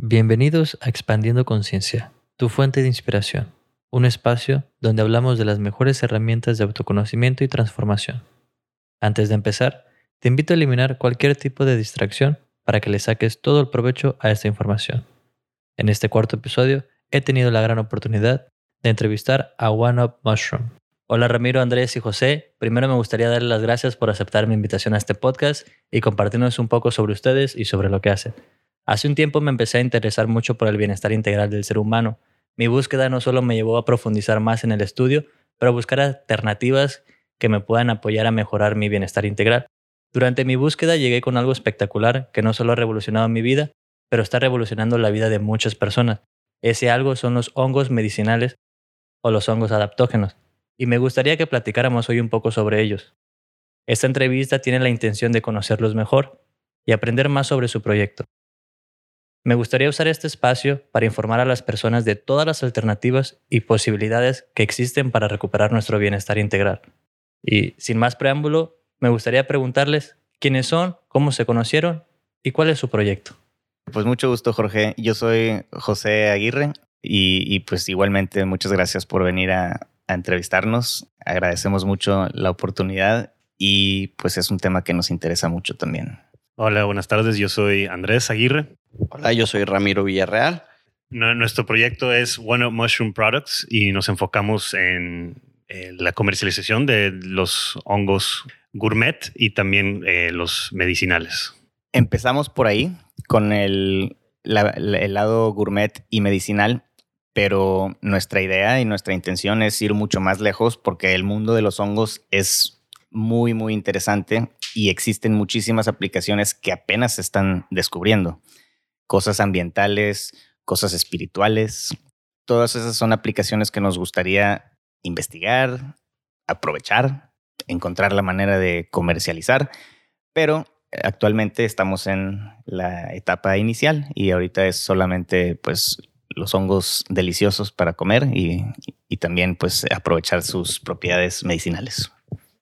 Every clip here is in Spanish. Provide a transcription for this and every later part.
Bienvenidos a Expandiendo Conciencia, tu fuente de inspiración, un espacio donde hablamos de las mejores herramientas de autoconocimiento y transformación. Antes de empezar, te invito a eliminar cualquier tipo de distracción para que le saques todo el provecho a esta información. En este cuarto episodio he tenido la gran oportunidad de entrevistar a One Up Mushroom. Hola Ramiro, Andrés y José. Primero me gustaría darles las gracias por aceptar mi invitación a este podcast y compartirnos un poco sobre ustedes y sobre lo que hacen. Hace un tiempo me empecé a interesar mucho por el bienestar integral del ser humano. Mi búsqueda no solo me llevó a profundizar más en el estudio, pero a buscar alternativas que me puedan apoyar a mejorar mi bienestar integral. Durante mi búsqueda llegué con algo espectacular que no solo ha revolucionado mi vida, pero está revolucionando la vida de muchas personas. Ese algo son los hongos medicinales o los hongos adaptógenos, y me gustaría que platicáramos hoy un poco sobre ellos. Esta entrevista tiene la intención de conocerlos mejor y aprender más sobre su proyecto. Me gustaría usar este espacio para informar a las personas de todas las alternativas y posibilidades que existen para recuperar nuestro bienestar integral. Y sin más preámbulo, me gustaría preguntarles quiénes son, cómo se conocieron y cuál es su proyecto. Pues mucho gusto, Jorge. Yo soy José Aguirre y, pues igualmente muchas gracias por venir a, entrevistarnos. Agradecemos mucho la oportunidad y pues es un tema que nos interesa mucho también. Hola, buenas tardes. Yo soy Andrés Aguirre. Hola, yo soy Ramiro Villarreal. Nuestro proyecto es One Up Mushroom Products y nos enfocamos en la comercialización de los hongos gourmet y también eh, los medicinales. Empezamos por ahí con el, el lado gourmet y medicinal, pero nuestra idea y nuestra intención es ir mucho más lejos porque el mundo de los hongos es muy, muy interesante y existen muchísimas aplicaciones que apenas se están descubriendo cosas ambientales, cosas espirituales. Todas esas son aplicaciones que nos gustaría investigar, aprovechar, encontrar la manera de comercializar, pero actualmente estamos en la etapa inicial y ahorita es solamente pues los hongos deliciosos para comer y, y también pues aprovechar sus propiedades medicinales.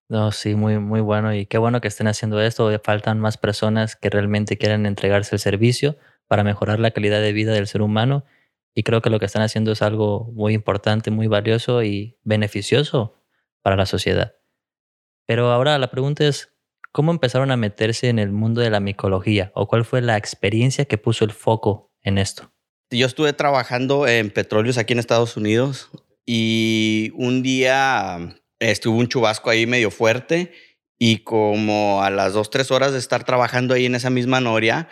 No, sí, muy, muy bueno y qué bueno que estén haciendo esto. Faltan más personas que realmente quieran entregarse el servicio para mejorar la calidad de vida del ser humano y creo que lo que están haciendo es algo muy importante, muy valioso y beneficioso para la sociedad. Pero ahora la pregunta es, ¿cómo empezaron a meterse en el mundo de la micología o cuál fue la experiencia que puso el foco en esto? Yo estuve trabajando en petróleos aquí en Estados Unidos y un día estuvo un chubasco ahí medio fuerte y como a las dos, tres horas de estar trabajando ahí en esa misma noria,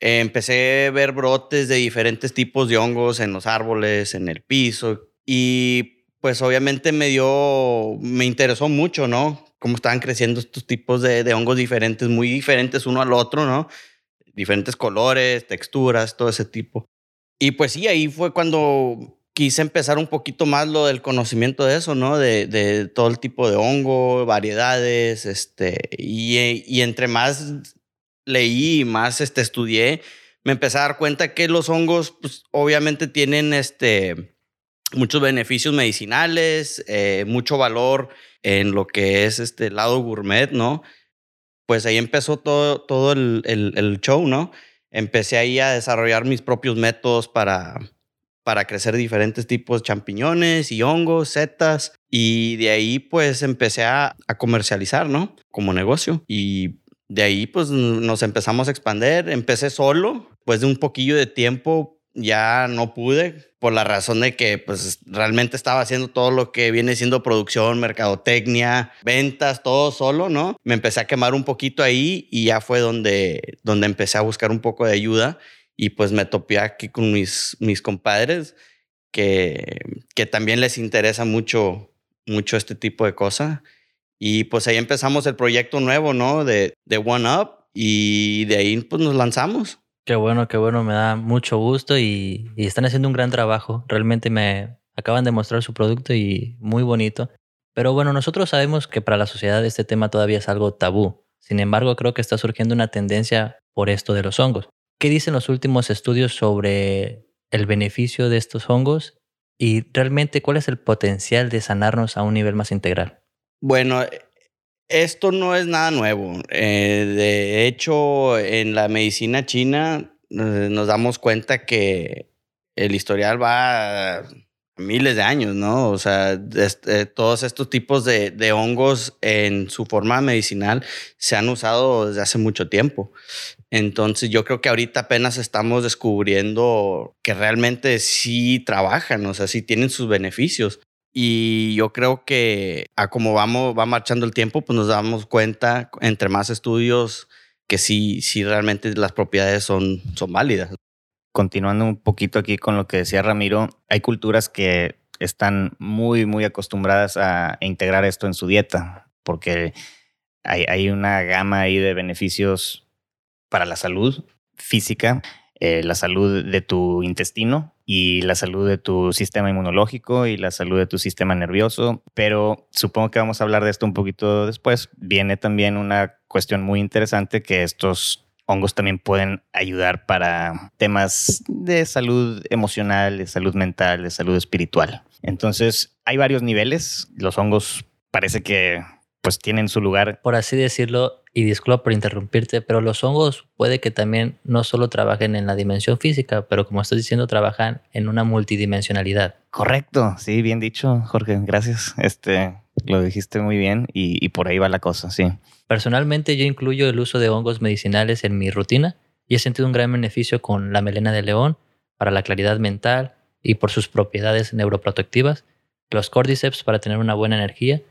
empecé a ver brotes de diferentes tipos de hongos en los árboles, en el piso y pues obviamente me dio, me interesó mucho, ¿no? Cómo estaban creciendo estos tipos de, de hongos diferentes, muy diferentes uno al otro, ¿no? Diferentes colores, texturas, todo ese tipo. Y pues sí, ahí fue cuando quise empezar un poquito más lo del conocimiento de eso, ¿no? De, todo el tipo de hongo, variedades, este, y, entre más leí y más este, estudié, me empecé a dar cuenta que los hongos, pues, obviamente tienen este, muchos beneficios medicinales, eh, mucho valor en lo que es este lado gourmet, ¿no? Pues ahí empezó todo, todo el, el show, ¿no? Empecé ahí a desarrollar mis propios métodos para, para crecer diferentes tipos de champiñones y hongos, setas. Y de ahí pues empecé a, a comercializar, ¿no? Como negocio. Y de ahí pues nos empezamos a expandir. Empecé solo, pues de un poquillo de tiempo ya no pude por la razón de que pues realmente estaba haciendo todo lo que viene siendo producción, mercadotecnia, ventas, todo solo, ¿no? Me empecé a quemar un poquito ahí y ya fue donde, donde empecé a buscar un poco de ayuda y pues me topé aquí con mis, mis compadres que, que también les interesa mucho, mucho este tipo de cosas y pues ahí empezamos el proyecto nuevo, ¿no? De, de One Up y de ahí pues nos lanzamos. Qué bueno, qué bueno, me da mucho gusto y, y, están haciendo un gran trabajo. Realmente me acaban de mostrar su producto y muy bonito. Pero bueno, nosotros sabemos que para la sociedad este tema todavía es algo tabú. Sin embargo, creo que está surgiendo una tendencia por esto de los hongos. ¿Qué dicen los últimos estudios sobre el beneficio de estos hongos y realmente cuál es el potencial de sanarnos a un nivel más integral? Bueno, esto no es nada nuevo. Eh, de hecho, en la medicina china eh, nos damos cuenta que el historial va miles de años, ¿no? O sea, este, todos estos tipos de, de, hongos en su forma medicinal se han usado desde hace mucho tiempo. Entonces yo creo que ahorita apenas estamos descubriendo que realmente sí trabajan, o sea, sí tienen sus beneficios. Y yo creo que a como vamos, va marchando el tiempo, pues nos damos cuenta entre más estudios que sí, sí realmente las propiedades son, son válidas continuando un poquito aquí con lo que decía Ramiro, hay culturas que están muy, muy acostumbradas a integrar esto en su dieta, porque hay, una gama ahí de beneficios para la salud física, eh, la salud de tu intestino y la salud de tu sistema inmunológico y la salud de tu sistema nervioso, pero supongo que vamos a hablar de esto un poquito después. Viene también una cuestión muy interesante que estos hongos también pueden ayudar para temas de salud emocional, de salud mental, de salud espiritual. Entonces, hay varios niveles. Los hongos parece que pues tienen su lugar. Por así decirlo, y disculpa por interrumpirte, pero los hongos puede que también no solo trabajen en la dimensión física, pero como estás diciendo, trabajan en una multidimensionalidad. Correcto, sí, bien dicho, Jorge, gracias. Este, lo dijiste muy bien y, por ahí va la cosa, sí. Personalmente yo incluyo el uso de hongos medicinales en mi rutina y he sentido un gran beneficio con la melena de león para la claridad mental y por sus propiedades neuroprotectivas, los cordyceps para tener una buena energía,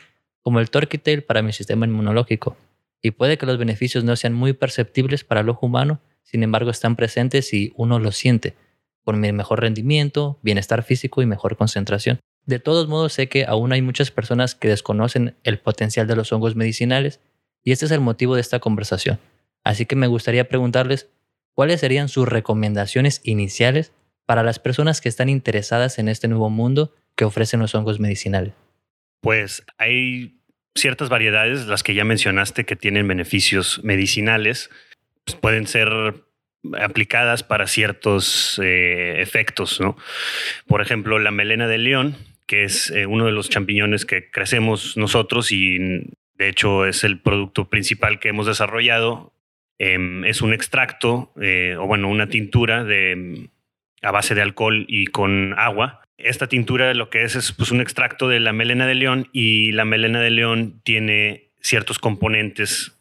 como el turkey tail para mi sistema inmunológico. Y puede que los beneficios no sean muy perceptibles para el ojo humano, sin embargo están presentes si uno los siente, por mi mejor rendimiento, bienestar físico y mejor concentración. De todos modos sé que aún hay muchas personas que desconocen el potencial de los hongos medicinales y este es el motivo de esta conversación. Así que me gustaría preguntarles cuáles serían sus recomendaciones iniciales para las personas que están interesadas en este nuevo mundo que ofrecen los hongos medicinales. Pues hay ciertas variedades, las que ya mencionaste, que tienen beneficios medicinales, pues pueden ser aplicadas para ciertos eh, efectos, ¿no? Por ejemplo, la melena de león, que es eh, uno de los champiñones que crecemos nosotros y de hecho es el producto principal que hemos desarrollado. Em, es un extracto, eh, o bueno, una tintura de, a base de alcohol y con agua. Esta tintura lo que es es pues, un extracto de la melena de león y la melena de león tiene ciertos componentes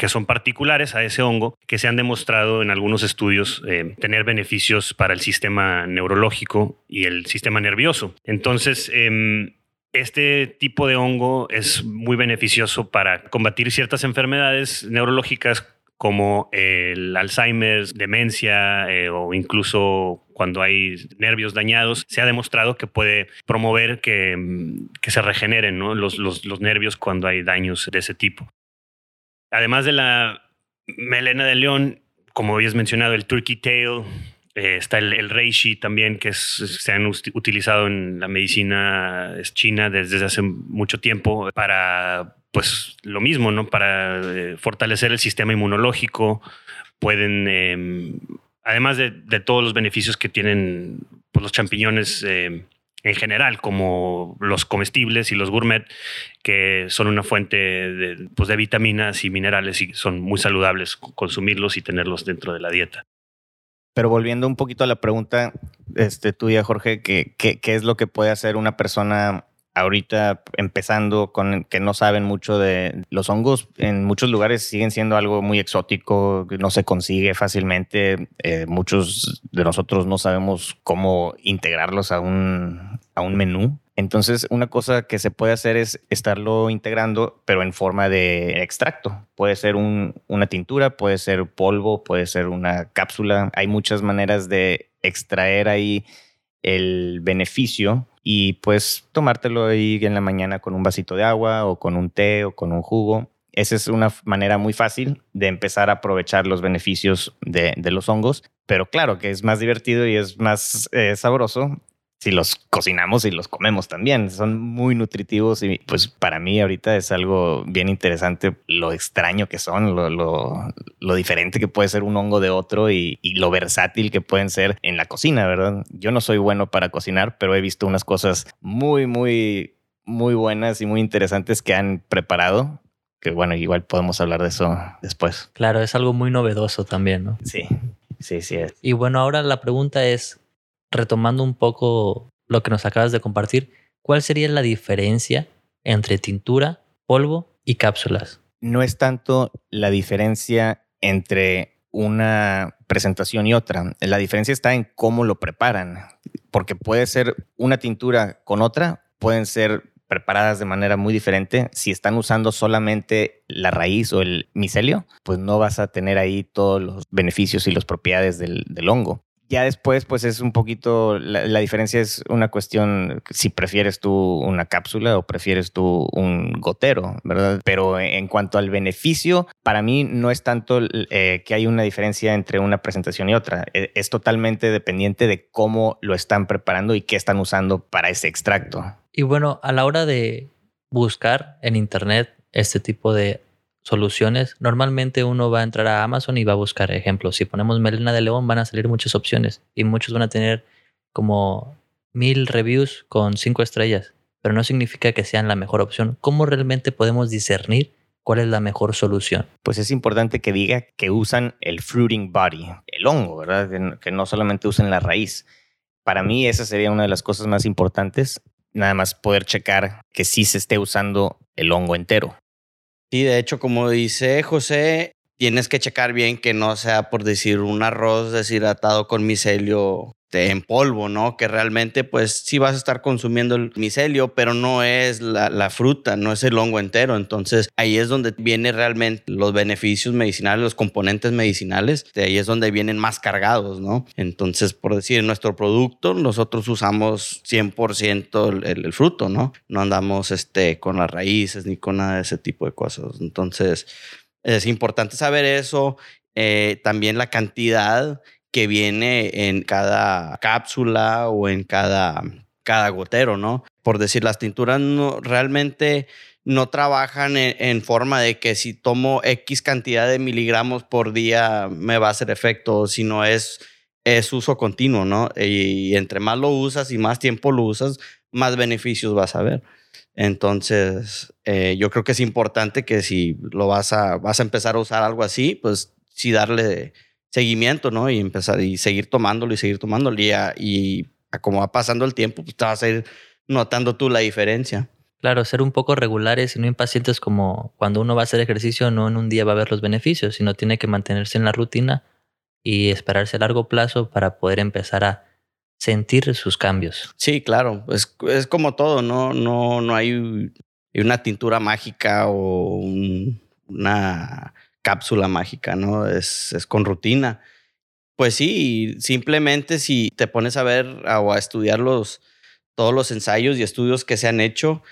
que son particulares a ese hongo, que se han demostrado en algunos estudios eh, tener beneficios para el sistema neurológico y el sistema nervioso. Entonces, em, este tipo de hongo es muy beneficioso para combatir ciertas enfermedades neurológicas como el Alzheimer, demencia eh, o incluso cuando hay nervios dañados, se ha demostrado que puede promover que, se regeneren los, los nervios cuando hay daños de ese tipo. Además de la melena de león, como habías mencionado, el turkey tail, eh, está el, reishi también, que se han utilizado en la medicina china desde hace mucho tiempo para, pues, lo mismo, ¿no? Para eh, fortalecer el sistema inmunológico. Pueden, em, además de, todos los beneficios que tienen pues, los champiñones em, en general, como los comestibles y los gourmet, que son una fuente de, pues, de vitaminas y minerales y son muy saludables consumirlos y tenerlos dentro de la dieta. Pero volviendo un poquito a la pregunta este, tuya, Jorge, ¿qué, qué, qué es lo que puede hacer una persona ahorita empezando con que no saben mucho de los hongos? En muchos lugares siguen siendo algo muy exótico, no se consigue fácilmente. Eh, muchos de nosotros no sabemos cómo integrarlos a un, a un menú. Entonces, una cosa que se puede hacer es estarlo integrando, pero en forma de extracto. Puede ser una tintura, puede ser polvo, puede ser una cápsula. Hay muchas maneras de extraer ahí el beneficio y pues tomártelo ahí en la mañana con un vasito de agua o con un té o con un jugo. Esa es una manera muy fácil de empezar a aprovechar los beneficios de, los hongos, pero claro que es más divertido y es más eh, sabroso si los cocinamos y los comemos también. Son muy nutritivos y pues para mí ahorita es algo bien interesante lo extraño que son, lo, lo, diferente que puede ser un hongo de otro y, y, lo versátil que pueden ser en la cocina, ¿verdad? Yo no soy bueno para cocinar, pero he visto unas cosas muy, muy, muy buenas y muy interesantes que han preparado. Que bueno, igual podemos hablar de eso después. Claro, es algo muy novedoso también, ¿no? Sí. Sí, sí es. Y bueno, ahora la pregunta es, retomando un poco lo que nos acabas de compartir, ¿cuál sería la diferencia entre tintura, polvo y cápsulas? No es tanto la diferencia entre una presentación y otra. La diferencia está en cómo lo preparan, porque puede ser una tintura con otra, pueden ser preparadas de manera muy diferente. Si están usando solamente la raíz o el micelio, pues no vas a tener ahí todos los beneficios y las propiedades del, del hongo. Ya después, pues es un poquito, la, diferencia es una cuestión si prefieres tú una cápsula o prefieres tú un gotero, ¿verdad? Pero en cuanto al beneficio, para mí no es tanto eh, que hay una diferencia entre una presentación y otra. E, es totalmente dependiente de cómo lo están preparando y qué están usando para ese extracto. Y bueno, a la hora de buscar en Internet este tipo de soluciones, normalmente uno va a entrar a Amazon y va a buscar ejemplos. Si ponemos melena de león, van a salir muchas opciones y muchos van a tener como mil reviews con cinco estrellas, pero no significa que sean la mejor opción. ¿Cómo realmente podemos discernir cuál es la mejor solución? Pues es importante que diga que usan el fruiting body, el hongo, ¿verdad? Que no solamente usen la raíz. Para mí esa sería una de las cosas más importantes, nada más poder checar que sí se esté usando el hongo entero. Sí, de hecho, como dice José, tienes que checar bien que no sea por decir un arroz deshidratado con micelio en polvo, ¿no? Que realmente, pues sí vas a estar consumiendo el micelio, pero no es la, fruta, no es el hongo entero. Entonces ahí es donde vienen realmente los beneficios medicinales, los componentes medicinales. Ahí es donde vienen más cargados, ¿no? Entonces, por decir, en nuestro producto, nosotros usamos 100% el, el, fruto, ¿no? No andamos este, con las raíces ni con nada de ese tipo de cosas. Entonces, es importante saber eso. Eh, también la cantidad que viene en cada cápsula o en cada, cada gotero, ¿no? Por decir, las tinturas no, realmente no trabajan en, forma de que si tomo X cantidad de miligramos por día me va a hacer efecto, sino es, es uso continuo, ¿no? Y, entre más lo usas y más tiempo lo usas, más beneficios vas a ver. Entonces, eh, yo creo que es importante que si lo vas a, vas a empezar a usar algo así, pues sí darle seguimiento, ¿no? Y empezar y seguir tomándolo y seguir tomándolo. Y, y como va pasando el tiempo, pues te vas a ir notando tú la diferencia. Claro, ser un poco regulares y no impacientes como cuando uno va a hacer ejercicio, no en un día va a ver los beneficios, sino tiene que mantenerse en la rutina y esperarse a largo plazo para poder empezar a sentir sus cambios. Sí, claro, es, es como todo, no, no, no hay una tintura mágica o una cápsula mágica, ¿no? Es, es con rutina. Pues sí, simplemente si te pones a ver o a estudiar los, todos los ensayos y estudios que se han hecho,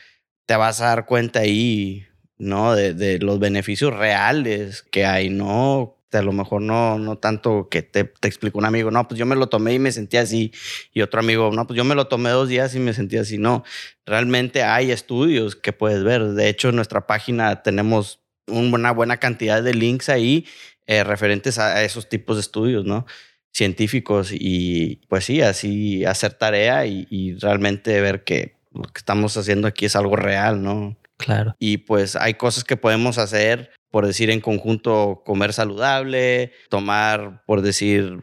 te vas a dar cuenta ahí, ¿no? De, los beneficios reales que hay, ¿no? a lo mejor no, no tanto que te, te explicó un amigo, no, pues yo me lo tomé y me sentí así, y otro amigo, no, pues yo me lo tomé dos días y me sentí así, no, realmente hay estudios que puedes ver, de hecho en nuestra página tenemos una buena cantidad de links ahí eh, referentes a esos tipos de estudios, ¿no? Científicos y pues sí, así hacer tarea y, realmente ver que lo que estamos haciendo aquí es algo real, ¿no? Claro. Y pues hay cosas que podemos hacer, por decir en conjunto, comer saludable, tomar, por decir,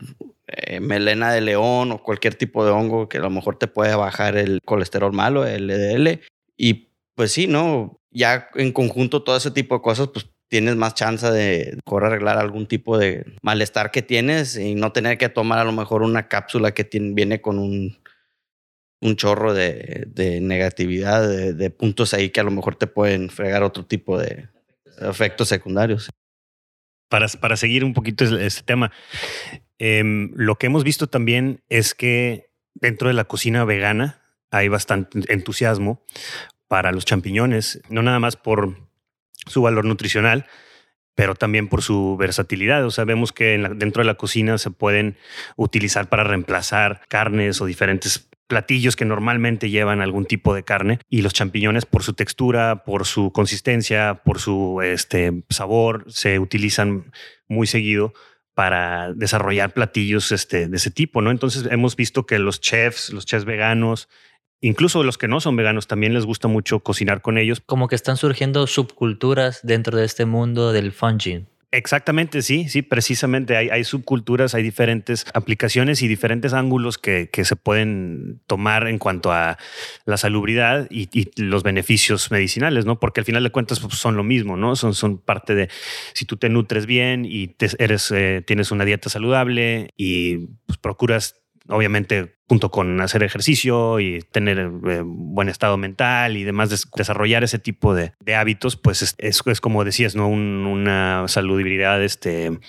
eh, melena de león o cualquier tipo de hongo que a lo mejor te puede bajar el colesterol malo, el LDL. Y pues sí, ¿no? Ya en conjunto todo ese tipo de cosas, pues tienes más chance de mejor arreglar algún tipo de malestar que tienes y no tener que tomar a lo mejor una cápsula que viene con un, un chorro de, de negatividad, de, puntos ahí que a lo mejor te pueden fregar otro tipo de efectos secundarios. Para, para seguir un poquito este tema, em, lo que hemos visto también es que dentro de la cocina vegana hay bastante entusiasmo para los champiñones, no nada más por su valor nutricional, pero también por su versatilidad. O sea, vemos que dentro de la cocina se pueden utilizar para reemplazar carnes o diferentes platillos que normalmente llevan algún tipo de carne y los champiñones por su textura, por su consistencia, por su este, sabor, se utilizan muy seguido para desarrollar platillos este, de ese tipo, ¿no? Entonces hemos visto que los chefs, los chefs veganos, incluso los que no son veganos también les gusta mucho cocinar con ellos. Como que están surgiendo subculturas dentro de este mundo del funging. Exactamente, sí, sí, precisamente hay, hay subculturas, hay diferentes aplicaciones y diferentes ángulos que, que, se pueden tomar en cuanto a la salubridad y, y, los beneficios medicinales, ¿no? Porque al final de cuentas pues, son lo mismo, ¿no? Son, son parte de, si tú te nutres bien y te, eres, eh, tienes una dieta saludable y pues, procuras obviamente junto con hacer ejercicio y tener eh, buen estado mental y demás, desarrollar ese tipo de, hábitos, pues es, es, como decías, ¿no? una saludabilidad este,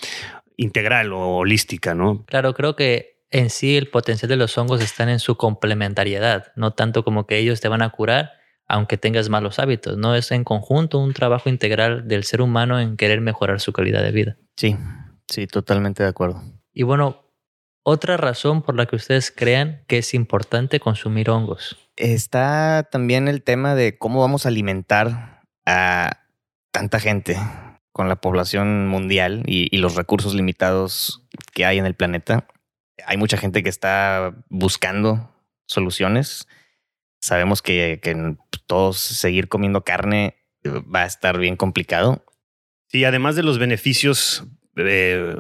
integral o holística, ¿no? Claro, creo que en sí el potencial de los hongos está en su complementariedad, no tanto como que ellos te van a curar aunque tengas malos hábitos, no es en conjunto un trabajo integral del ser humano en querer mejorar su calidad de vida. Sí, sí, totalmente de acuerdo. Y bueno, otra razón por la que ustedes crean que es importante consumir hongos. Está también el tema de cómo vamos a alimentar a tanta gente con la población mundial y, los recursos limitados que hay en el planeta. Hay mucha gente que está buscando soluciones. Sabemos que, todos seguir comiendo carne va a estar bien complicado. Sí, además de los beneficios eh,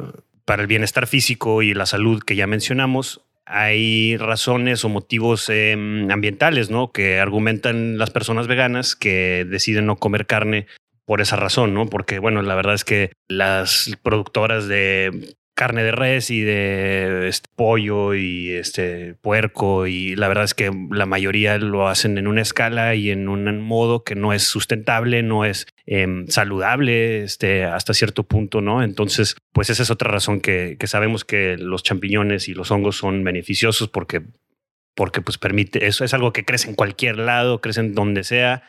para el bienestar físico y la salud que ya mencionamos, hay razones o motivos em, ambientales, ¿no? Que argumentan las personas veganas que deciden no comer carne por esa razón, ¿no? Porque, bueno, la verdad es que las productoras de carne de res y de este, pollo y este puerco y la verdad es que la mayoría lo hacen en una escala y en un modo que no es sustentable, no es em, saludable este, hasta cierto punto, ¿no? Entonces, pues esa es otra razón que, que, sabemos que los champiñones y los hongos son beneficiosos porque, porque pues permite, eso es algo que crece en cualquier lado, crece en donde sea,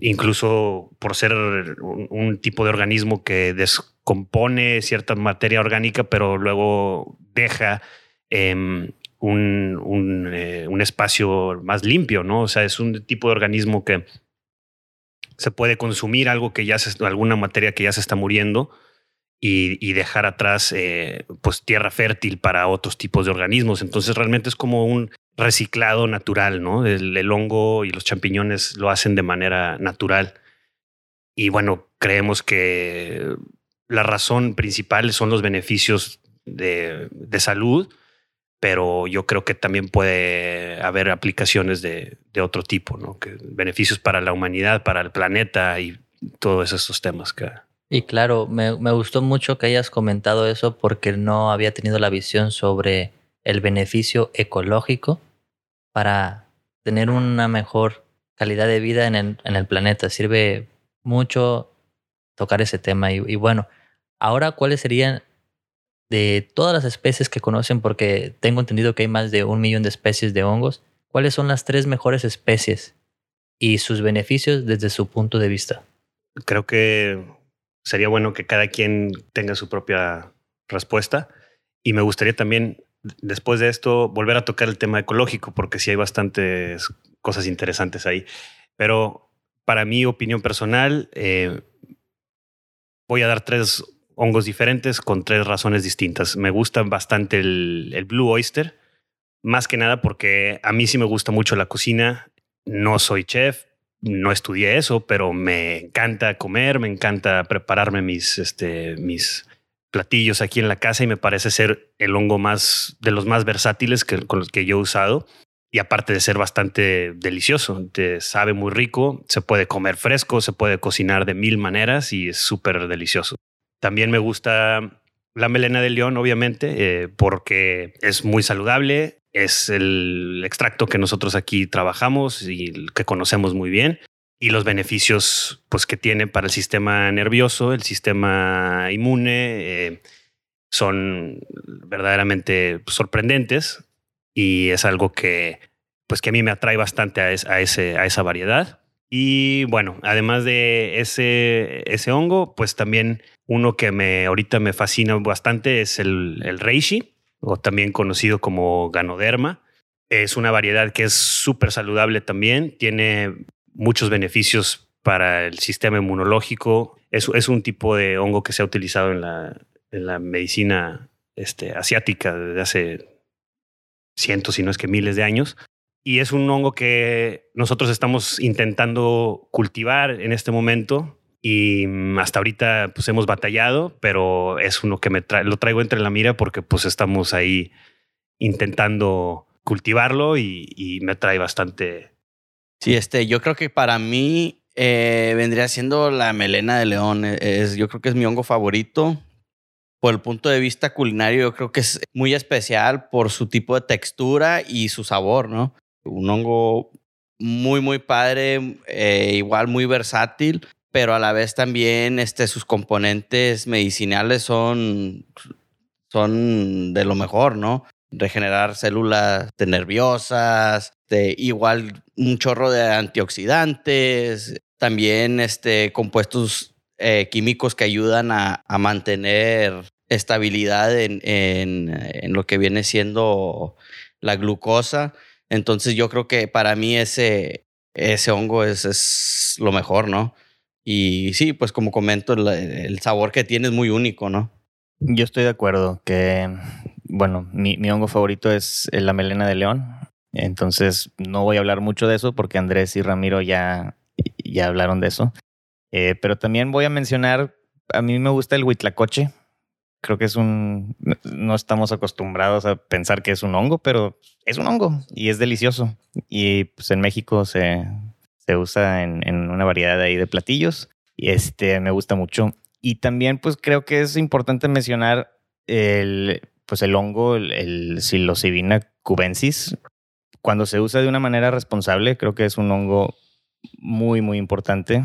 incluso por ser un, tipo de organismo que descompone cierta materia orgánica, pero luego deja em, un, eh, un, espacio más limpio, ¿no? O sea, es un tipo de organismo que se puede consumir algo que ya se, alguna materia que ya se está muriendo y, dejar atrás eh, pues tierra fértil para otros tipos de organismos. Entonces realmente es como un reciclado natural, ¿no? El, hongo y los champiñones lo hacen de manera natural. Y bueno, creemos que la razón principal son los beneficios de, salud, pero yo creo que también puede haber aplicaciones de, otro tipo, ¿no? Que beneficios para la humanidad, para el planeta y todos esos temas que... Y claro, me, me gustó mucho que hayas comentado eso porque no había tenido la visión sobre el beneficio ecológico para tener una mejor calidad de vida en el, en el planeta. Sirve mucho tocar ese tema. Y, bueno, ahora, ¿cuáles serían de todas las especies que conocen? Porque tengo entendido que hay más de un millón de especies de hongos. ¿Cuáles son las tres mejores especies y sus beneficios desde su punto de vista? Creo que sería bueno que cada quien tenga su propia respuesta. Y me gustaría también después de esto volver a tocar el tema ecológico, porque sí hay bastantes cosas interesantes ahí. Pero para mi opinión personal, eh, voy a dar tres hongos diferentes con tres razones distintas. Me gusta bastante el, el Blue Oyster, más que nada porque a mí sí me gusta mucho la cocina. No soy chef, no estudié eso, pero me encanta comer, me encanta prepararme mis, este, mis platillos aquí en la casa y me parece ser el hongo más de los más versátiles que, con los que yo he usado. Y aparte de ser bastante delicioso, te sabe muy rico, se puede comer fresco, se puede cocinar de mil maneras y es súper delicioso. También me gusta la melena de león, obviamente, eh, porque es muy saludable, es el extracto que nosotros aquí trabajamos y que conocemos muy bien y los beneficios pues, que tiene para el sistema nervioso, el sistema inmune, eh, son verdaderamente sorprendentes y es algo que, pues, que a mí me atrae bastante a, ese, a esa variedad. Y bueno, además de ese, ese hongo, pues también uno que me ahorita me fascina bastante es el, el reishi, o también conocido como ganoderma. Es una variedad que es súper saludable también, tiene muchos beneficios para el sistema inmunológico. Es, un tipo de hongo que se ha utilizado en la, en la medicina este, asiática desde hace cientos, si no es que miles de años. Y es un hongo que nosotros estamos intentando cultivar en este momento y mm, hasta ahorita pues hemos batallado, pero es uno que me lo traigo entre la mira porque pues estamos ahí intentando cultivarlo y, me trae bastante. Sí, este, yo creo que para mí eh, vendría siendo la melena de león. E, es, yo creo que es mi hongo favorito. Por el punto de vista culinario, yo creo que es muy especial por su tipo de textura y su sabor, ¿no? Un hongo muy, muy padre, eh, igual muy versátil pero a la vez también este, sus componentes medicinales son, son de lo mejor, ¿no? Regenerar células nerviosas, de igual un chorro de antioxidantes, también este, compuestos eh, químicos que ayudan a, mantener estabilidad en, en, lo que viene siendo la glucosa. Entonces yo creo que para mí ese, ese hongo es, es lo mejor, ¿no? Y sí, pues como comento, el, sabor que tiene es muy único, ¿no? Yo estoy de acuerdo que, bueno, mi, mi, hongo favorito es la melena de león. Entonces no voy a hablar mucho de eso porque Andrés y Ramiro ya, ya hablaron de eso. Eh, pero también voy a mencionar, a mí me gusta el huitlacoche. Creo que es un, no estamos acostumbrados a pensar que es un hongo, pero es un hongo y es delicioso. Y pues en México se, se usa en, en, una variedad de ahí de platillos y este me gusta mucho. Y también pues creo que es importante mencionar el, pues el hongo, el, el cubensis. Cuando se usa de una manera responsable, creo que es un hongo muy, muy importante.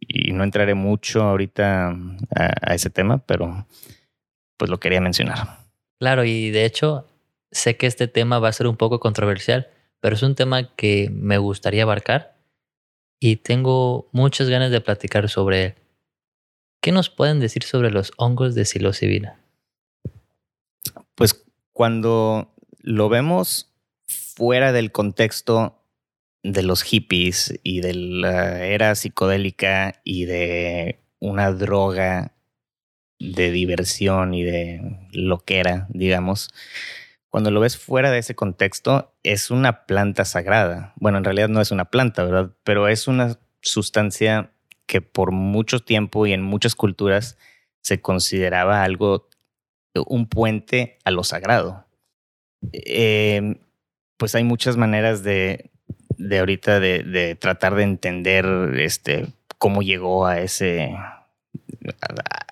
Y no entraré mucho ahorita a, a ese tema, pero pues lo quería mencionar. Claro, y de hecho sé que este tema va a ser un poco controversial, pero es un tema que me gustaría abarcar y tengo muchas ganas de platicar sobre él. ¿Qué nos pueden decir sobre los hongos de psilocibina? Pues cuando lo vemos fuera del contexto de los hippies y de la era psicodélica y de una droga de diversión y de lo que era, digamos, cuando lo ves fuera de ese contexto, es una planta sagrada. Bueno, en realidad no es una planta, ¿verdad? Pero es una sustancia que por mucho tiempo y en muchas culturas se consideraba algo, un puente a lo sagrado. Em, pues hay muchas maneras de, de ahorita de, tratar de entender este, cómo llegó a ese,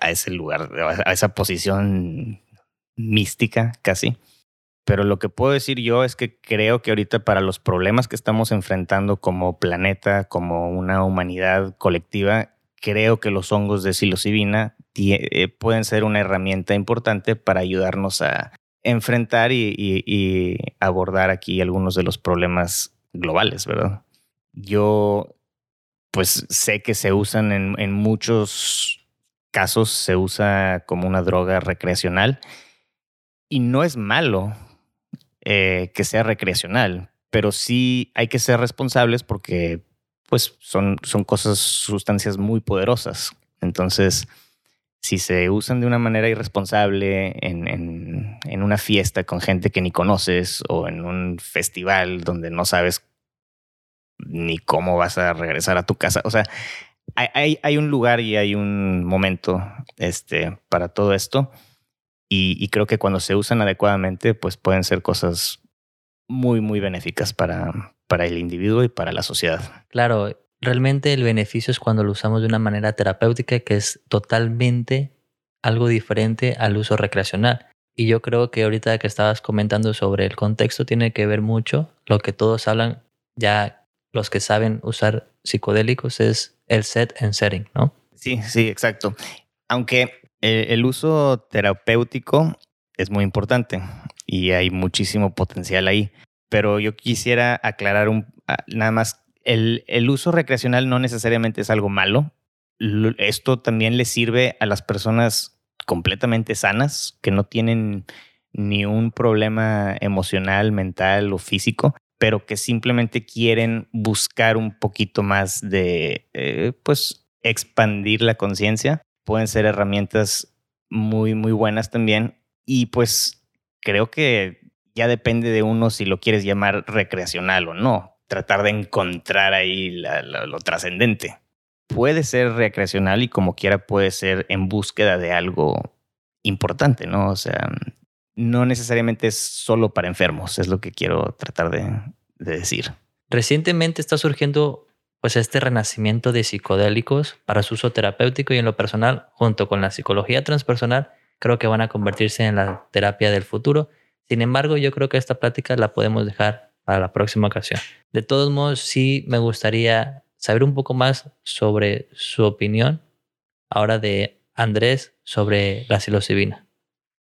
a ese lugar, a esa posición mística casi. Pero lo que puedo decir yo es que creo que ahorita para los problemas que estamos enfrentando como planeta, como una humanidad colectiva, creo que los hongos de psilocibina eh, pueden ser una herramienta importante para ayudarnos a enfrentar y, abordar aquí algunos de los problemas globales, ¿verdad? Yo, pues sé que se usan en, muchos casos, se usa como una droga recreacional y no es malo eh, que sea recreacional, pero sí hay que ser responsables porque pues son, son cosas, sustancias muy poderosas. Entonces, si se usan de una manera irresponsable en, en, una fiesta con gente que ni conoces o en un festival donde no sabes ni cómo vas a regresar a tu casa, o sea, hay, hay un lugar y hay un momento este, para todo esto. Y, creo que cuando se usan adecuadamente, pues pueden ser cosas muy, muy benéficas para, para el individuo y para la sociedad. Claro, realmente el beneficio es cuando lo usamos de una manera terapéutica que es totalmente algo diferente al uso recreacional. Y yo creo que ahorita que estabas comentando sobre el contexto tiene que ver mucho lo que todos hablan, ya los que saben usar psicodélicos es el set and setting, ¿no? Sí, sí, exacto. Aunque eh, el uso terapéutico es muy importante y hay muchísimo potencial ahí. Pero yo quisiera aclarar un, ah, nada más, el, el uso recreacional no necesariamente es algo malo. Esto también le sirve a las personas completamente sanas, que no tienen ni un problema emocional, mental o físico, pero que simplemente quieren buscar un poquito más de, eh, pues, expandir la conciencia pueden ser herramientas muy, muy buenas también. Y pues creo que ya depende de uno si lo quieres llamar recreacional o no. Tratar de encontrar ahí lo trascendente. puede ser recreacional y como quiera puede ser en búsqueda de algo importante, ¿no? O sea, no necesariamente es solo para enfermos, es lo que quiero tratar de, de decir. Recientemente está surgiendo pues este renacimiento de psicodélicos para su uso terapéutico y en lo personal, junto con la psicología transpersonal, creo que van a convertirse en la terapia del futuro. Sin embargo, yo creo que esta plática la podemos dejar para la próxima ocasión. De todos modos, sí me gustaría saber un poco más sobre su opinión ahora de Andrés sobre la psilocibina.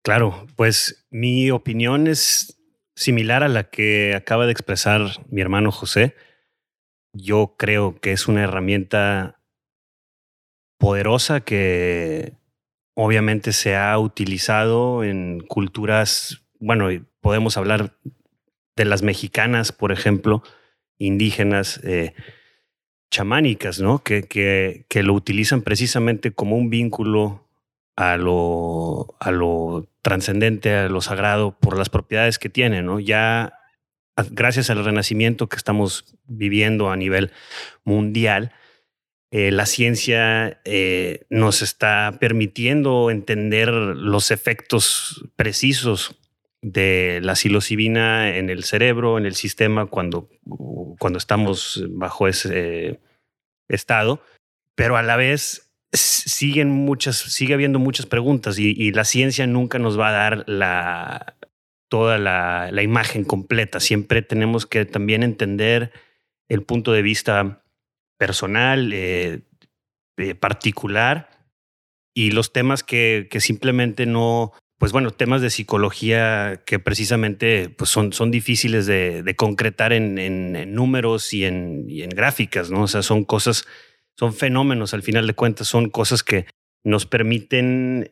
Claro, pues mi opinión es similar a la que acaba de expresar mi hermano José. Yo creo que es una herramienta poderosa que obviamente se ha utilizado en culturas, bueno, podemos hablar de las mexicanas, por ejemplo, indígenas, eh, chamánicas, ¿no? Que, que, lo utilizan precisamente como un vínculo a lo, a lo trascendente, a lo sagrado, por las propiedades que tiene, ¿no? Ya gracias al renacimiento que estamos viviendo a nivel mundial, eh, la ciencia eh, nos está permitiendo entender los efectos precisos de la psilocibina en el cerebro, en el sistema, cuando, cuando estamos bajo ese estado, pero a la vez siguen muchas, sigue habiendo muchas preguntas y, la ciencia nunca nos va a dar la, toda la, la, imagen completa. Siempre tenemos que también entender el punto de vista personal, eh, eh, particular y los temas que, que simplemente no, pues bueno, temas de psicología que precisamente pues son, son difíciles de, concretar en, en, números y en, en, gráficas, ¿no? O sea, son cosas, son fenómenos al final de cuentas, son cosas que nos permiten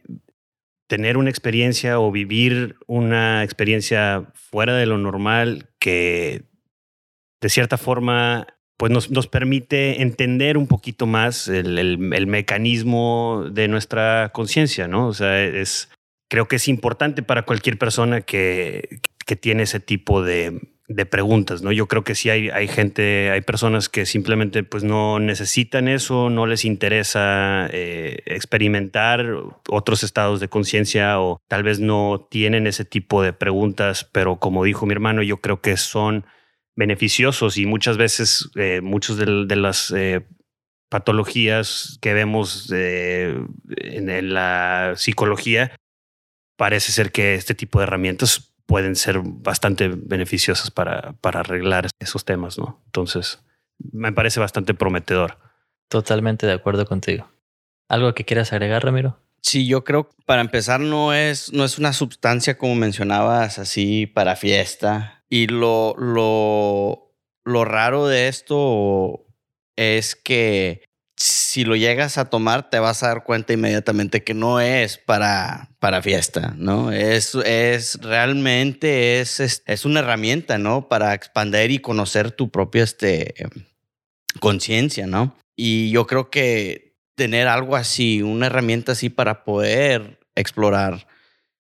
tener una experiencia o vivir una experiencia fuera de lo normal que de cierta forma pues nos, nos permite entender un poquito más el, el mecanismo de nuestra conciencia, ¿no? O sea, es, creo que es importante para cualquier persona que, que tiene ese tipo de, de, preguntas, ¿no? Yo creo que sí hay, hay gente, hay personas que simplemente pues no necesitan eso, no les interesa eh, experimentar otros estados de conciencia o tal vez no tienen ese tipo de preguntas, pero como dijo mi hermano, yo creo que son beneficiosos y muchas veces eh, muchos de, las eh, patologías que vemos eh, en, la psicología parece ser que este tipo de herramientas pueden ser bastante beneficiosas para, para arreglar esos temas, ¿no? Entonces, me parece bastante prometedor. Totalmente de acuerdo contigo. ¿Algo que quieras agregar, Ramiro? Sí, yo creo que para empezar no es, no es una sustancia como mencionabas así para fiesta. Y lo, lo, lo raro de esto es que si lo llegas a tomar, te vas a dar cuenta inmediatamente que no es para, para fiesta, ¿no? Es, es realmente es, es, una herramienta, ¿no? Para expandir y conocer tu propia este, conciencia, ¿no? Y yo creo que tener algo así, una herramienta así para poder explorar,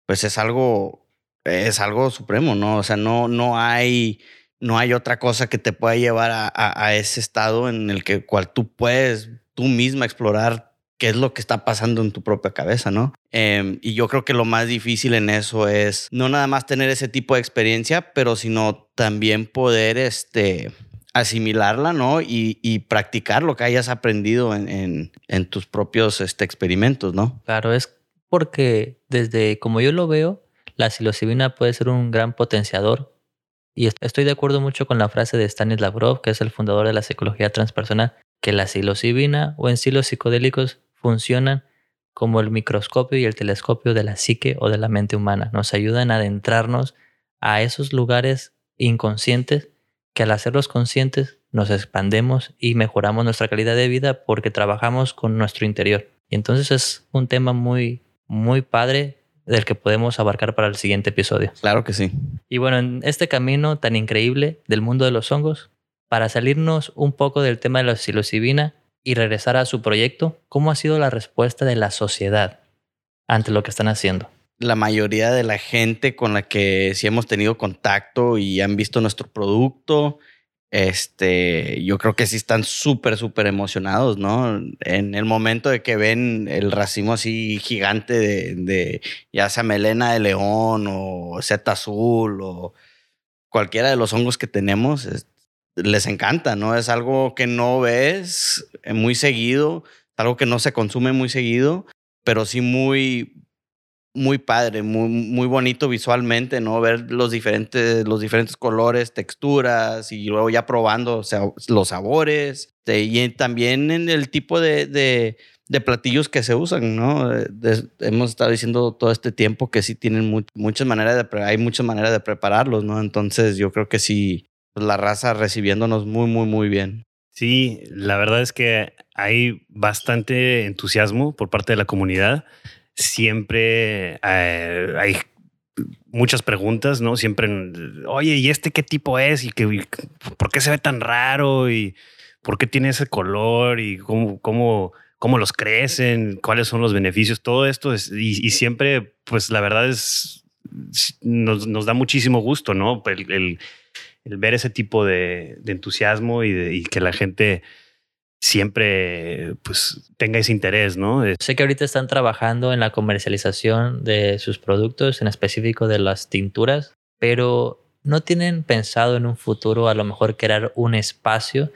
pues es algo, es algo supremo, ¿no? O sea, no, no hay no hay otra cosa que te pueda llevar a, ese estado en el que cual tú puedes tú misma explorar qué es lo que está pasando en tu propia cabeza, ¿no? Eh, y yo creo que lo más difícil en eso es no nada más tener ese tipo de experiencia, pero sino también poder este, asimilarla, ¿no? Y, practicar lo que hayas aprendido en, en, en tus propios este, experimentos, ¿no? Claro, es porque desde como yo lo veo, la psilocibina puede ser un gran potenciador. Y estoy de acuerdo mucho con la frase de Stanislav Grof, que es el fundador de la psicología transpersonal, que la psilocibina o en psicodélicos funcionan como el microscopio y el telescopio de la psique o de la mente humana. Nos ayudan a adentrarnos a esos lugares inconscientes que al hacerlos conscientes nos expandemos y mejoramos nuestra calidad de vida porque trabajamos con nuestro interior. Y entonces es un tema muy, muy padre del que podemos abarcar para el siguiente episodio. Claro que sí. Y bueno, en este camino tan increíble del mundo de los hongos, para salirnos un poco del tema de la psilocibina y regresar a su proyecto, ¿cómo ha sido la respuesta de la sociedad ante lo que están haciendo? La mayoría de la gente con la que sí hemos tenido contacto y han visto nuestro producto este, yo creo que sí están súper, súper emocionados, ¿no? En el momento de que ven el racimo así gigante de, ya sea melena de león o seta azul o cualquiera de los hongos que tenemos, les encanta, ¿no? Es algo que no ves muy seguido, algo que no se consume muy seguido, pero sí muy, muy padre, muy, muy bonito visualmente, ¿no? Ver los diferentes, los diferentes colores, texturas y luego ya probando los sabores este, y también en el tipo de, de, platillos que se usan, ¿no? hemos estado diciendo todo este tiempo que sí tienen muchas maneras de, hay muchas maneras de prepararlos, ¿no? Entonces yo creo que sí, pues, la raza recibiéndonos muy, muy, muy bien. Sí, la verdad es que hay bastante entusiasmo por parte de la comunidad siempre eh, hay muchas preguntas, ¿no? Siempre, oye, ¿y este qué tipo es? ¿Y qué, por qué se ve tan raro? ¿Y por qué tiene ese color? ¿Y cómo, cómo, cómo los crecen? ¿Cuáles son los beneficios? Todo esto es, y, siempre, pues la verdad es, nos, nos da muchísimo gusto, ¿no? El, ver ese tipo de, entusiasmo y que la gente siempre pues tenga ese interés, ¿no? Sé que ahorita están trabajando en la comercialización de sus productos, en específico de las tinturas, pero no tienen pensado en un futuro a lo mejor crear un espacio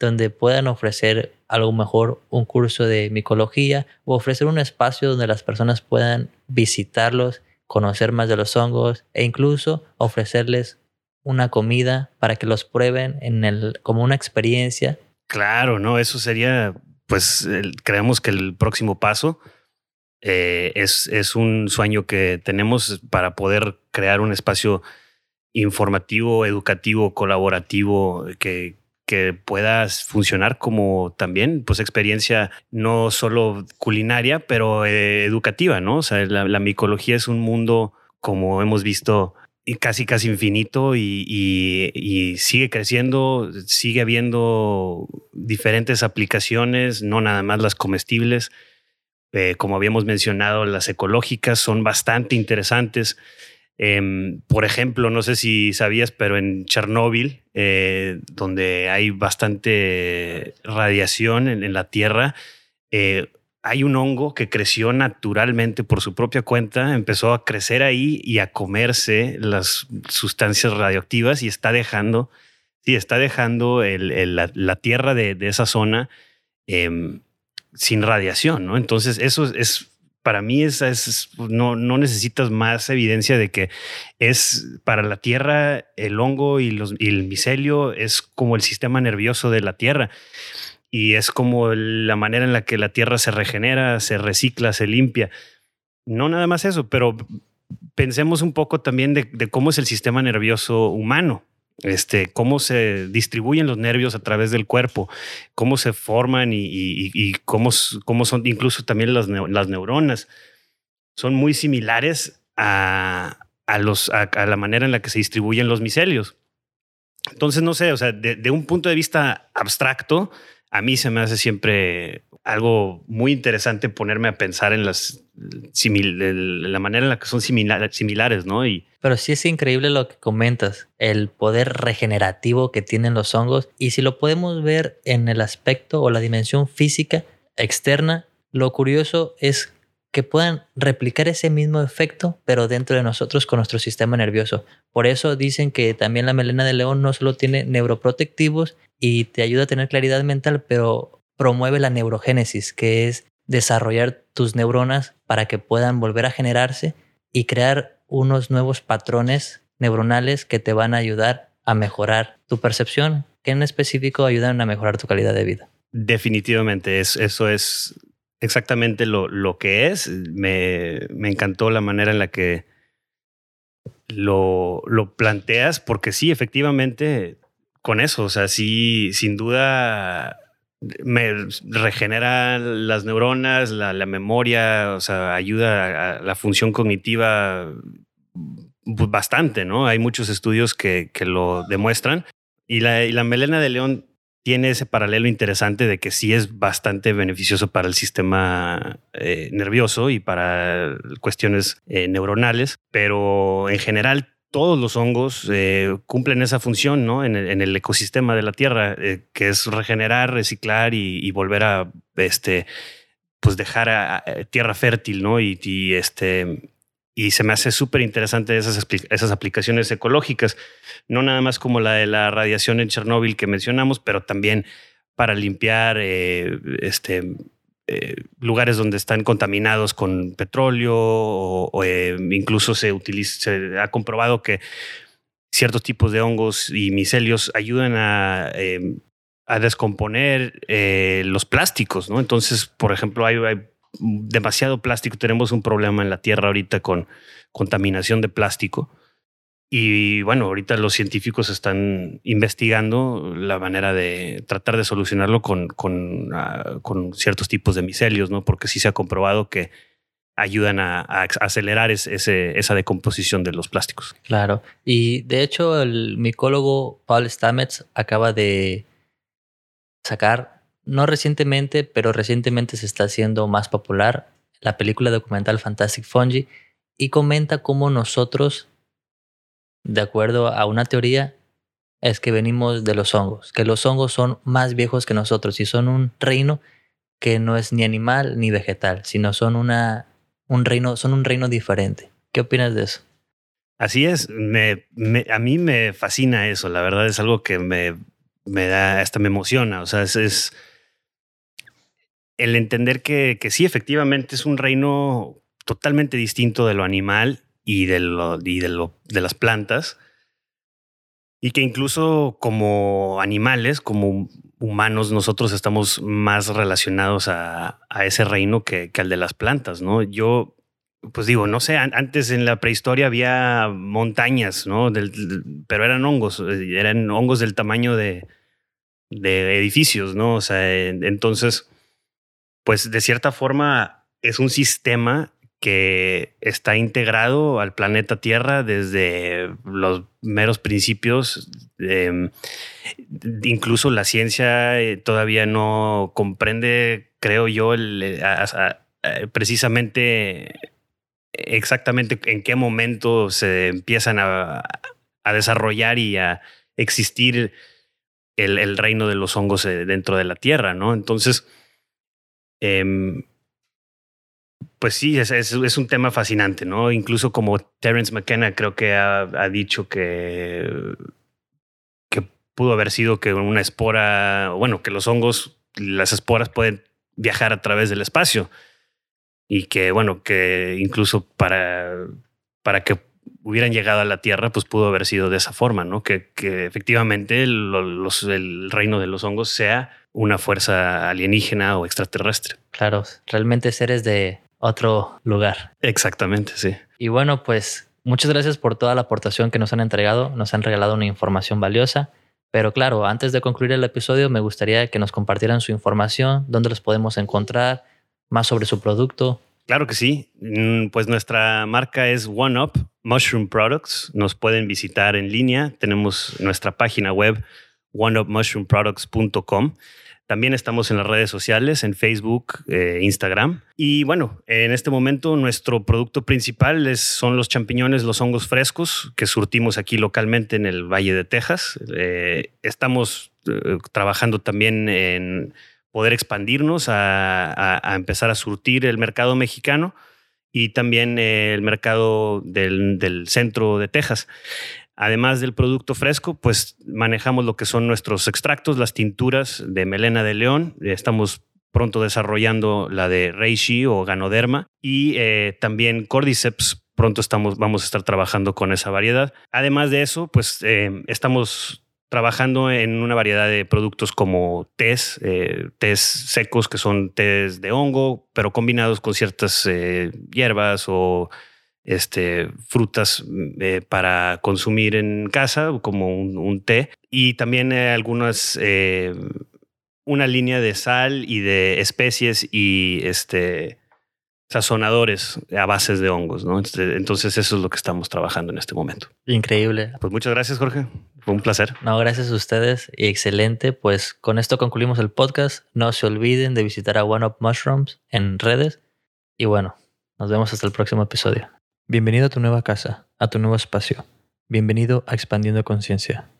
donde puedan ofrecer a lo mejor un curso de micología o ofrecer un espacio donde las personas puedan visitarlos, conocer más de los hongos e incluso ofrecerles una comida para que los prueben en el, como una experiencia Claro, no, eso sería, pues creemos que el próximo paso eh, es, es un sueño que tenemos para poder crear un espacio informativo, educativo, colaborativo, que, que pueda funcionar como también, pues experiencia no solo culinaria, pero eh, educativa, ¿no? O sea, la micología es un mundo, como hemos visto, y casi casi infinito y, sigue creciendo, sigue habiendo diferentes aplicaciones, no nada más las comestibles. Eh, como habíamos mencionado, las ecológicas son bastante interesantes. Em, por ejemplo, no sé si sabías, pero en Chernóbil, eh, donde hay bastante radiación en, la Tierra, eh, hay un hongo que creció naturalmente por su propia cuenta, empezó a crecer ahí y a comerse las sustancias radioactivas y está dejando, sí, está dejando la, tierra de, esa zona em, sin radiación, ¿no? Entonces, eso es, para mí, esa es, no, no necesitas más evidencia de que es para la tierra el hongo y, los, y el micelio es como el sistema nervioso de la tierra y es como la manera en la que la tierra se regenera, se recicla, se limpia. No nada más eso, pero pensemos un poco también de, cómo es el sistema nervioso humano. Este, cómo se distribuyen los nervios a través del cuerpo, cómo se forman y, cómo, cómo, son incluso también las, neuronas. Son muy similares a, los, a, la manera en la que se distribuyen los micelios. Entonces, no sé, o sea, de un punto de vista abstracto, a mí se me hace siempre algo muy interesante ponerme a pensar en las la manera en la que son similares, ¿no? Y, Pero sí es increíble lo que comentas, el poder regenerativo que tienen los hongos y si lo podemos ver en el aspecto o la dimensión física externa, lo curioso es que puedan replicar ese mismo efecto, pero dentro de nosotros con nuestro sistema nervioso. Por eso dicen que también la melena de león no solo tiene neuroprotectivos y te ayuda a tener claridad mental, pero promueve la neurogénesis, que es desarrollar tus neuronas para que puedan volver a generarse y crear unos nuevos patrones neuronales que te van a ayudar a mejorar tu percepción, que en específico ayudan a mejorar tu calidad de vida. Definitivamente, eso es exactamente lo, lo que es. Me, me, encantó la manera en la que lo, lo planteas, porque sí, efectivamente, con eso, o sea, sí, sin duda me regenera las neuronas, la, memoria, o sea, ayuda a la función cognitiva bastante, ¿no? Hay muchos estudios que, que lo demuestran. Y la, y la melena de león tiene ese paralelo interesante de que sí es bastante beneficioso para el sistema eh, nervioso y para cuestiones eh, neuronales, pero en general todos los hongos eh, cumplen esa función ¿no? en, el, ecosistema de la Tierra, que es regenerar, reciclar y, volver a este, pues dejar a, tierra fértil, ¿no? Y, este, y se me hace súper interesante esas, esas aplicaciones ecológicas, no nada más como la de la radiación en Chernóbil que mencionamos, pero también para limpiar eh, este, lugares donde están contaminados con petróleo o, eh, incluso se, utiliza, se ha comprobado que ciertos tipos de hongos y micelios ayudan a, a descomponer eh, los plásticos, ¿no? Entonces, por ejemplo, hay, demasiado plástico, tenemos un problema en la Tierra ahorita con contaminación de plástico. Y bueno, ahorita los científicos están investigando la manera de tratar de solucionarlo con, con, ah, ciertos tipos de micelios, ¿no? Porque sí se ha comprobado que ayudan a, acelerar ese, esa decomposición de los plásticos. Claro. Y de hecho, el micólogo Paul Stamets acaba de sacar, no recientemente, pero recientemente se está haciendo más popular, la película documental Fantastic Fungi y comenta cómo nosotros de acuerdo a una teoría, es que venimos de los hongos, que los hongos son más viejos que nosotros y son un reino que no es ni animal ni vegetal, sino son una, un reino, son un reino diferente. ¿Qué opinas de eso? Así es, me, a mí me fascina eso, la verdad es algo que me, me da, hasta me emociona, o sea, es, el entender que, que sí, efectivamente es un reino totalmente distinto de lo animal y de, lo, y de, lo, de las plantas. Y que incluso como animales, como humanos, nosotros estamos más relacionados a, a ese reino que, que, al de las plantas, ¿no? Yo, pues digo, no sé, antes en la prehistoria había montañas, ¿no? pero eran hongos, eh, eran hongos del tamaño de, de edificios, ¿no? O sea, entonces, pues de cierta forma es un sistema que está integrado al planeta Tierra desde los meros principios. Em, incluso la ciencia eh, todavía no comprende, creo yo, eh, precisamente exactamente en qué momento se empiezan a, desarrollar y a existir el, reino de los hongos eh, dentro de la Tierra, ¿no? Entonces, em, pues sí, es, un tema fascinante, ¿no? Incluso como Terence McKenna creo que ha, dicho que, pudo haber sido que una espora, bueno, que los hongos, las esporas pueden viajar a través del espacio y que, bueno, que incluso para, para que hubieran llegado a la Tierra, pues pudo haber sido de esa forma, ¿no? Que, efectivamente el reino de los hongos sea una fuerza alienígena o extraterrestre. Claro, realmente seres de otro lugar. Exactamente, sí. Y bueno, pues muchas gracias por toda la aportación que nos han entregado, nos han regalado una información valiosa. Pero claro, antes de concluir el episodio, me gustaría que nos compartieran su información, dónde los podemos encontrar, más sobre su producto. Claro que sí. Mm, pues nuestra marca es OneUp Mushroom Products. Nos pueden visitar en línea. Tenemos nuestra página web oneupmushroomproducts.com. También estamos en las redes sociales, en Facebook, eh, Instagram. Y bueno, en este momento nuestro producto principal es, son los champiñones, los hongos frescos que surtimos aquí localmente en el Valle de Texas. Eh, estamos eh, trabajando también en poder expandirnos a, empezar a surtir el mercado mexicano y también el mercado del, del centro de Texas. Además del producto fresco, pues manejamos lo que son nuestros extractos, las tinturas de melena de león. Estamos pronto desarrollando la de reishi o ganoderma y eh, también cordyceps. Pronto estamos, vamos a estar trabajando con esa variedad. Además de eso, pues eh, estamos trabajando en una variedad de productos como tés, eh, tés secos que son tés de hongo, pero combinados con ciertas hierbas o este, frutas mm, eh, para consumir en casa, como un, té, y también eh, algunas, eh, una línea de sal y de especies y este, sazonadores a bases de hongos, ¿no? Entonces eso es lo que estamos trabajando en este momento. Increíble. Pues muchas gracias, Jorge. Fue un placer. No, gracias a ustedes y excelente. Pues con esto concluimos el podcast. No se olviden de visitar a One Up Mushrooms en redes. Y bueno, nos vemos hasta el próximo episodio. Bienvenido a tu nueva casa, a tu nuevo espacio. Bienvenido a Expandiendo Conciencia.